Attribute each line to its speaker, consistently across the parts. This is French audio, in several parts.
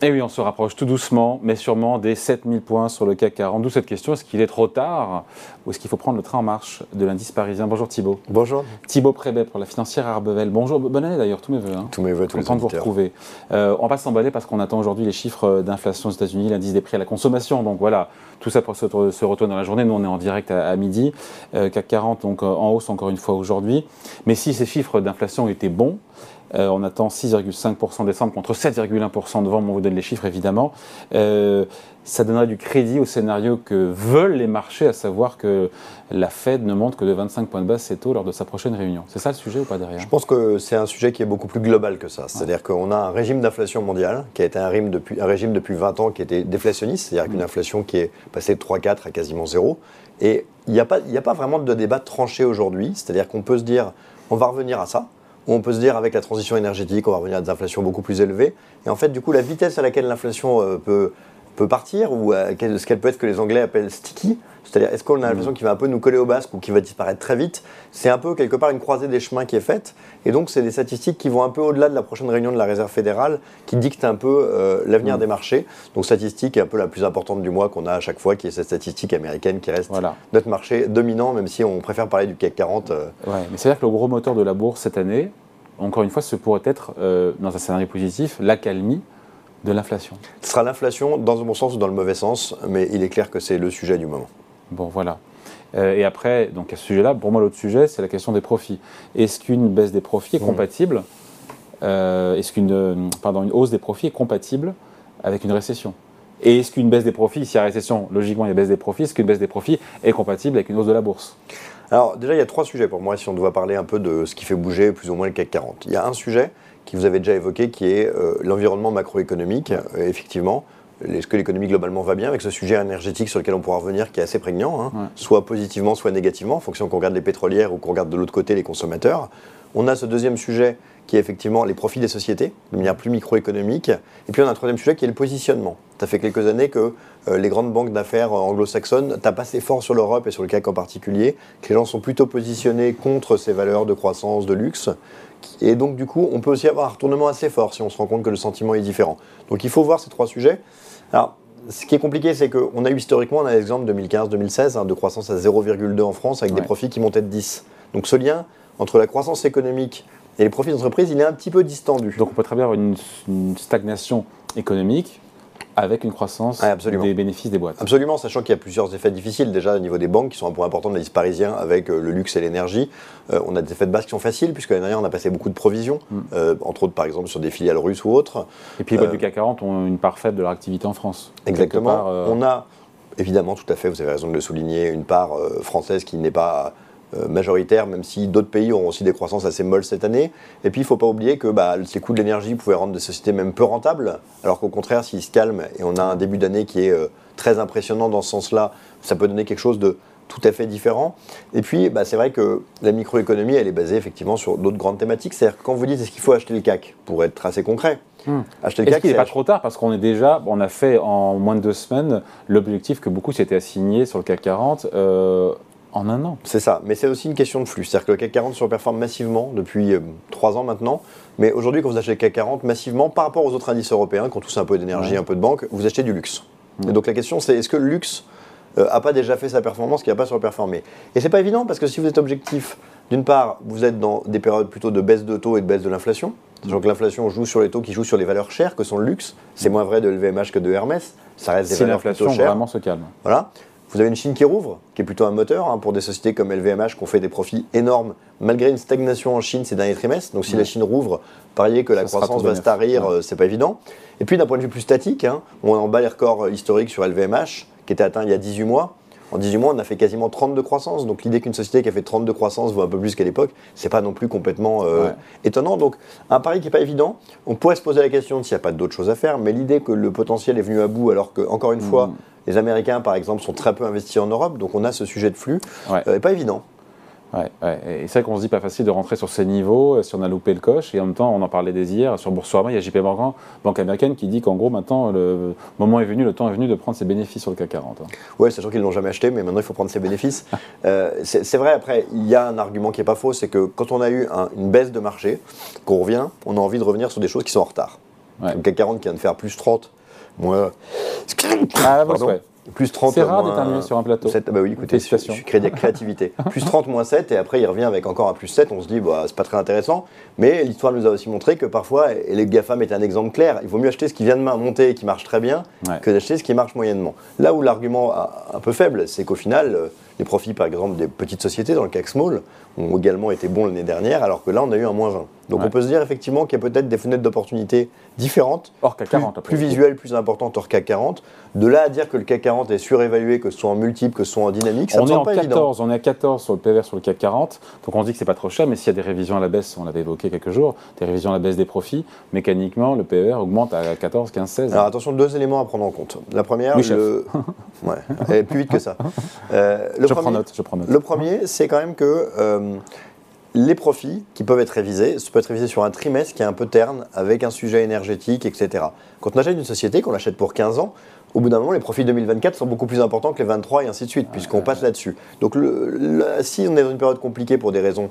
Speaker 1: Et oui, on se rapproche tout doucement, mais sûrement des 7000 points sur le CAC 40. D'où cette question, est-ce qu'il est trop tard ou est-ce qu'il faut prendre le train en marche de l'indice parisien? Bonjour Thibault.
Speaker 2: Bonjour.
Speaker 1: Thibault Prébet pour la financière Arbevel. Bonjour, bonne année d'ailleurs, tous mes voeux. Hein.
Speaker 2: Tous mes voeux, tous
Speaker 1: Content de vous retrouver. Euh, on va s'emballer parce qu'on attend aujourd'hui les chiffres d'inflation aux États-Unis, l'indice des prix à la consommation. Donc voilà, tout ça pour se, retourner dans la journée. Nous, on est en direct à, midi. Euh, CAC 40, donc euh, en hausse encore une fois aujourd'hui. Mais si ces chiffres d'inflation étaient bons, euh, on attend 6,5% décembre contre 7,1% novembre. On vous donne les chiffres évidemment. Euh, ça donnerait du crédit au scénario que veulent les marchés, à savoir que la Fed ne monte que de 25 points de base ses taux lors de sa prochaine réunion. C'est ça le sujet ou pas derrière?
Speaker 2: Je pense que c'est un sujet qui est beaucoup plus global que ça. C'est-à-dire qu'on a un régime d'inflation mondiale qui a été un régime, depuis, un régime depuis 20 ans qui était déflationniste, c'est-à-dire qu'une mm. inflation qui est passée de 3,4 à quasiment 0. Et il n'y a pas vraiment de débat tranché aujourd'hui, c'est-à-dire qu'on peut se dire on va revenir à ça on peut se dire avec la transition énergétique, on va revenir à des inflations beaucoup plus élevées. Et en fait, du coup, la vitesse à laquelle l'inflation euh, peut, peut partir, ou euh, ce qu'elle peut être que les Anglais appellent sticky, c'est-à-dire est-ce qu'on a l'impression mm. qu'il va un peu nous coller au basque ou qu'il va disparaître très vite, c'est un peu quelque part une croisée des chemins qui est faite. Et donc, c'est des statistiques qui vont un peu au-delà de la prochaine réunion de la Réserve fédérale, qui dictent un peu euh, l'avenir mm. des marchés. Donc, statistique est un peu la plus importante du mois qu'on a à chaque fois, qui est cette statistique américaine qui reste notre marché dominant, même si on préfère parler du CAC 40.
Speaker 1: Ouais, mais c'est-à-dire que le gros moteur de la bourse cette année, encore une fois, ce pourrait être, euh, dans un scénario positif, l'accalmie de l'inflation.
Speaker 2: Ce sera l'inflation dans le bon sens ou dans le mauvais sens, mais il est clair que c'est le sujet du moment.
Speaker 1: Bon, voilà. Euh, et après, donc à ce sujet-là, pour moi, l'autre sujet, c'est la question des profits. Est-ce qu'une baisse des profits est mmh. compatible euh, Est-ce qu'une pardon, une hausse des profits est compatible avec une récession? Et est-ce qu'une baisse des profits, s'il y a récession, logiquement, il y a baisse des profits, est-ce qu'une baisse des profits est compatible avec une hausse de la bourse?
Speaker 2: Alors déjà, il y a trois sujets pour moi si on doit parler un peu de ce qui fait bouger plus ou moins le CAC 40. Il y a un sujet qui vous avez déjà évoqué qui est euh, l'environnement macroéconomique. Euh, effectivement, est-ce que l'économie globalement va bien avec ce sujet énergétique sur lequel on pourra revenir qui est assez prégnant, hein, soit positivement, soit négativement, en fonction qu'on regarde les pétrolières ou qu'on regarde de l'autre côté les consommateurs. On a ce deuxième sujet qui est effectivement les profits des sociétés, de manière plus microéconomique. Et puis on a un troisième sujet qui est le positionnement. Ça fait quelques années que euh, les grandes banques d'affaires anglo-saxonnes tapent assez fort sur l'Europe et sur le CAC en particulier, que les gens sont plutôt positionnés contre ces valeurs de croissance, de luxe. Et donc du coup, on peut aussi avoir un retournement assez fort si on se rend compte que le sentiment est différent. Donc il faut voir ces trois sujets. Alors, ce qui est compliqué, c'est qu'on a eu historiquement, on a l'exemple 2015-2016 hein, de croissance à 0,2 en France avec des profits qui montaient de 10. Donc ce lien entre la croissance économique et les profits d'entreprise, il est un petit peu distendu.
Speaker 1: Donc on peut très bien avoir une, stagnation économique avec une croissance des bénéfices des boîtes.
Speaker 2: Absolument, sachant qu'il y a plusieurs effets difficiles déjà au niveau des banques qui sont un point important de l'indice parisien avec euh, le luxe et l'énergie. Euh, on a des effets de base qui sont faciles puisque l'année dernière on a passé beaucoup de provisions, mm. euh, entre autres par exemple sur des filiales russes ou autres.
Speaker 1: Et puis les boîtes du CAC 40 ont une part faible de leur activité en France.
Speaker 2: Exactement. On a évidemment, tout à fait, vous avez raison de le souligner, une part française qui n'est pas majoritaire, même si d'autres pays auront aussi des croissances assez molles cette année. Et puis, il ne faut pas oublier que bah, ces coûts de l'énergie pouvaient rendre des sociétés même peu rentables, alors qu'au contraire, s'ils se calment et on a un début d'année qui est euh, très impressionnant dans ce sens-là, ça peut donner quelque chose de tout à fait différent. Et puis, bah, c'est vrai que la microéconomie, elle est basée effectivement sur d'autres grandes thématiques. C'est-à-dire que quand vous dites est-ce qu'il faut acheter le CAC, pour être assez concret,
Speaker 1: hmm. acheter le CAC. Est-ce qu'il n'est pas trop tard? Parce qu'on est déjà, on a fait en moins de deux semaines l'objectif que beaucoup s'étaient assignés sur le CAC 40 en un an.
Speaker 2: C'est ça, mais c'est aussi une question de flux. C'est-à-dire que le CAC 40 surperforme massivement depuis euh, trois ans maintenant. Mais aujourd'hui, quand vous achetez le CAC 40 massivement, par rapport aux autres indices européens, qui ont tous un peu d'énergie, un peu de banque, vous achetez du luxe. Et donc la question, c'est est-ce que le luxe n'a euh, pas déjà fait sa performance, qui n'a pas surperformé? Et c'est pas évident parce que si vous êtes objectif, d'une part, vous êtes dans des périodes plutôt de baisse de taux et de baisse de l'inflation. Sachant que l'inflation joue sur les taux qui jouent sur les valeurs chères que sont le luxe. C'est moins vrai de LVMH que de Hermès. Ça reste des valeurs plutôt chères.
Speaker 1: l'inflation vraiment se calme.
Speaker 2: Voilà. Vous avez une Chine qui rouvre, qui est plutôt un moteur hein, pour des sociétés comme LVMH qui ont fait des profits énormes malgré une stagnation en Chine ces derniers trimestres. Donc si la Chine rouvre, parier que la croissance va se tarir, euh, c'est pas évident. Et puis d'un point de vue plus statique, hein, on en bat les records historiques sur LVMH qui était atteint il y a 18 mois. En 18 mois, on a fait quasiment 30 de croissance. Donc l'idée qu'une société qui a fait 30 de croissance vaut un peu plus qu'à l'époque, c'est pas non plus complètement euh, étonnant. Donc un pari qui n'est pas évident. On pourrait se poser la question s'il n'y a pas d'autres choses à faire, mais l'idée que le potentiel est venu à bout alors que, encore une mmh. fois, les Américains, par exemple, sont très peu investis en Europe, donc on a ce sujet de flux. Ouais. Euh, pas évident.
Speaker 1: Ouais, Et c'est vrai qu'on se dit pas facile de rentrer sur ces niveaux euh, si on a loupé le coche. Et en même temps, on en parlait des hier sur Boursorama, il y a JP Morgan, banque américaine, qui dit qu'en gros maintenant le moment est venu, le temps est venu de prendre ses bénéfices sur le CAC 40.
Speaker 2: Oui, sachant qu'ils ne l'ont jamais acheté, mais maintenant il faut prendre ses bénéfices. Euh, c'est vrai. Après, il y a un argument qui est pas faux, c'est que quand on a eu une baisse de marché, qu'on revient, on a envie de revenir sur des choses qui sont en retard.
Speaker 1: Ouais.
Speaker 2: Le CAC 40 qui vient de faire plus 30, moins.
Speaker 1: Ah,
Speaker 2: Pardon.
Speaker 1: ouais.
Speaker 2: Plus 30.
Speaker 1: C'est rare d'éternuer sur un plateau.
Speaker 2: 7, bah oui, écoutez, je, suis crédit créativité. plus 30, moins 7, et après il revient avec encore un plus 7. On se dit, bah, c'est pas très intéressant. Mais l'histoire nous a aussi montré que parfois, et les GAFAM est un exemple clair, il vaut mieux acheter ce qui vient de monter et qui marche très bien
Speaker 1: Ouais.
Speaker 2: que d'acheter ce qui marche moyennement. Là où l'argument un peu faible, c'est qu'au final, euh, les profits, par exemple, des petites sociétés dans le CAC Small ont également été bons l'année dernière, alors que là, on a eu un moins 20. Donc
Speaker 1: Ouais.
Speaker 2: on peut se dire effectivement qu'il y a peut-être des fenêtres d'opportunité différentes,
Speaker 1: Hors CAC
Speaker 2: plus,
Speaker 1: 40. après.
Speaker 2: plus visuelles, plus importantes hors CAC 40. De là à dire que le CAC 40 est surévalué, que ce soit en multiple, que ce soit en dynamique, ça
Speaker 1: on
Speaker 2: me
Speaker 1: est en
Speaker 2: pas évident.
Speaker 1: 14, on est à 14 sur le PVR sur le CAC 40, donc on se dit que c'est pas trop cher, mais s'il y a des révisions à la baisse, on l'avait évoqué quelques jours, des révisions à la baisse des profits, mécaniquement le PVR augmente à 14, 15, 16.
Speaker 2: Alors attention, deux éléments à prendre en compte. La première,
Speaker 1: Oui,
Speaker 2: le... ouais, elle est plus vite que ça. Euh, le
Speaker 1: je
Speaker 2: premier-
Speaker 1: prends note, je prends note.
Speaker 2: Le premier, c'est quand même que euh, les profits qui peuvent être révisés, ça peut être révisé sur un trimestre qui est un peu terne, avec un sujet énergétique, etc. Quand on achète une société, qu'on l'achète pour 15 ans, au bout d'un moment, les profits 2024 sont beaucoup plus importants que les 23 et ainsi de suite, puisqu'on passe là-dessus. Donc le- le- si on est dans une période compliquée pour des raisons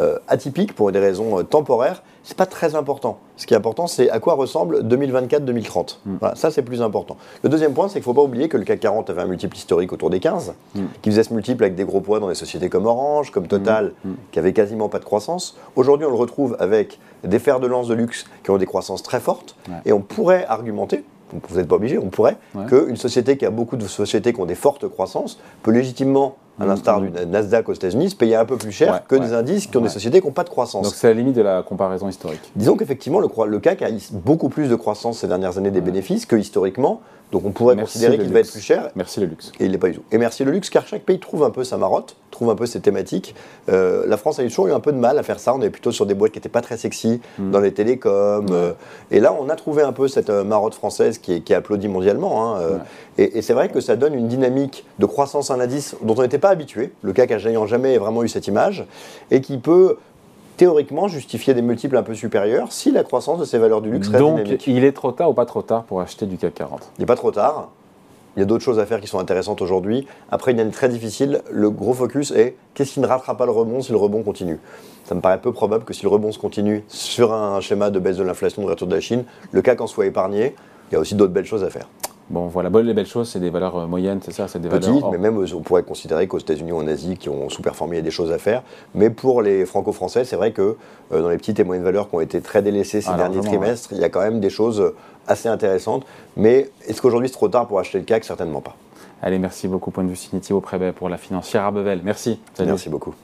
Speaker 2: euh, atypiques, pour des raisons euh, temporaires, c'est pas très important. Ce qui est important, c'est à quoi ressemble 2024-2030. Voilà, ça, c'est plus important. Le deuxième point, c'est qu'il ne faut pas oublier que le CAC 40 avait un multiple historique autour des 15, qui faisait ce multiple avec des gros poids dans des sociétés comme Orange, comme Total, qui avaient quasiment pas de croissance. Aujourd'hui, on le retrouve avec des fers de lance de luxe qui ont des croissances très fortes,
Speaker 1: Ouais.
Speaker 2: et on pourrait argumenter, vous n'êtes pas obligé, on pourrait,
Speaker 1: Ouais.
Speaker 2: qu'une société qui a beaucoup de sociétés qui ont des fortes croissances peut légitimement, à l'instar du Nasdaq aux États-Unis, se payer un peu plus cher
Speaker 1: Ouais,
Speaker 2: que
Speaker 1: ouais.
Speaker 2: des indices qui ont
Speaker 1: Ouais.
Speaker 2: des sociétés qui n'ont pas de croissance.
Speaker 1: Donc c'est la limite de la comparaison historique.
Speaker 2: Disons qu'effectivement, le, le CAC a beaucoup plus de croissance ces dernières années des bénéfices que historiquement. Donc on pourrait
Speaker 1: Merci
Speaker 2: considérer qu'il va être plus cher.
Speaker 1: Merci le luxe.
Speaker 2: Et il n'est pas du tout. Et merci le luxe, car chaque pays trouve un peu sa marotte, trouve un peu ses thématiques. Euh, la France a toujours eu un peu de mal à faire ça. On est plutôt sur des boîtes qui n'étaient pas très sexy,
Speaker 1: Mm.
Speaker 2: dans les télécoms. euh, et là, on a trouvé un peu cette euh, marotte française qui est, qui est applaudie mondialement. hein, euh, Et, et c'est vrai que ça donne une dynamique de croissance à un indice dont on n'était pas habitué. Le CAC n'ayant jamais vraiment eu cette image. Et qui peut théoriquement justifier des multiples un peu supérieurs si la croissance de ces valeurs du luxe reste
Speaker 1: Donc
Speaker 2: dynamique.
Speaker 1: il est trop tard ou pas trop tard pour acheter du CAC 40
Speaker 2: Il n'est pas trop tard. Il y a d'autres choses à faire qui sont intéressantes aujourd'hui. Après une année très difficile, le gros focus est qu'est-ce qui ne rattrape pas le rebond si le rebond continue? Ça me paraît peu probable que si le rebond se continue sur un schéma de baisse de l'inflation, de retour de la Chine, le CAC en soit épargné. Il y a aussi d'autres belles choses à faire.
Speaker 1: Bon voilà, bon, les belles choses, c'est des valeurs euh, moyennes, c'est ça, c'est des valeurs.
Speaker 2: Petites,
Speaker 1: hors-
Speaker 2: mais même euh, on pourrait considérer qu'aux États-Unis ou en Asie, qui ont sous-performé, il y a des choses à faire. Mais pour les franco-français, c'est vrai que euh, dans les petites et moyennes valeurs qui ont été très délaissées ces
Speaker 1: Ah,
Speaker 2: derniers trimestres, il y a quand même des choses assez intéressantes. Mais est-ce qu'aujourd'hui c'est trop tard pour acheter le CAC? Certainement pas.
Speaker 1: Allez, merci beaucoup, point de vue Signity au Prébet pour la financière Arbevel. Merci. Salut.
Speaker 2: Merci beaucoup.